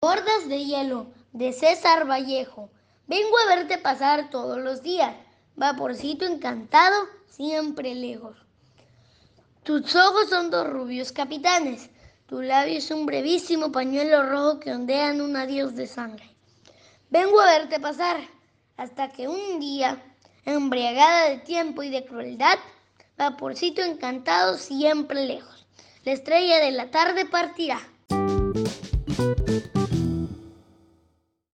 Bordas de hielo, de César Vallejo. Vengo a verte pasar todos los días, vaporcito encantado, siempre lejos. Tus ojos son dos rubios capitanes, tu labio es un brevísimo pañuelo rojo que ondea en un adiós de sangre. Vengo a verte pasar, hasta que un día, embriagada de tiempo y de crueldad, vaporcito encantado siempre lejos, la estrella de la tarde partirá.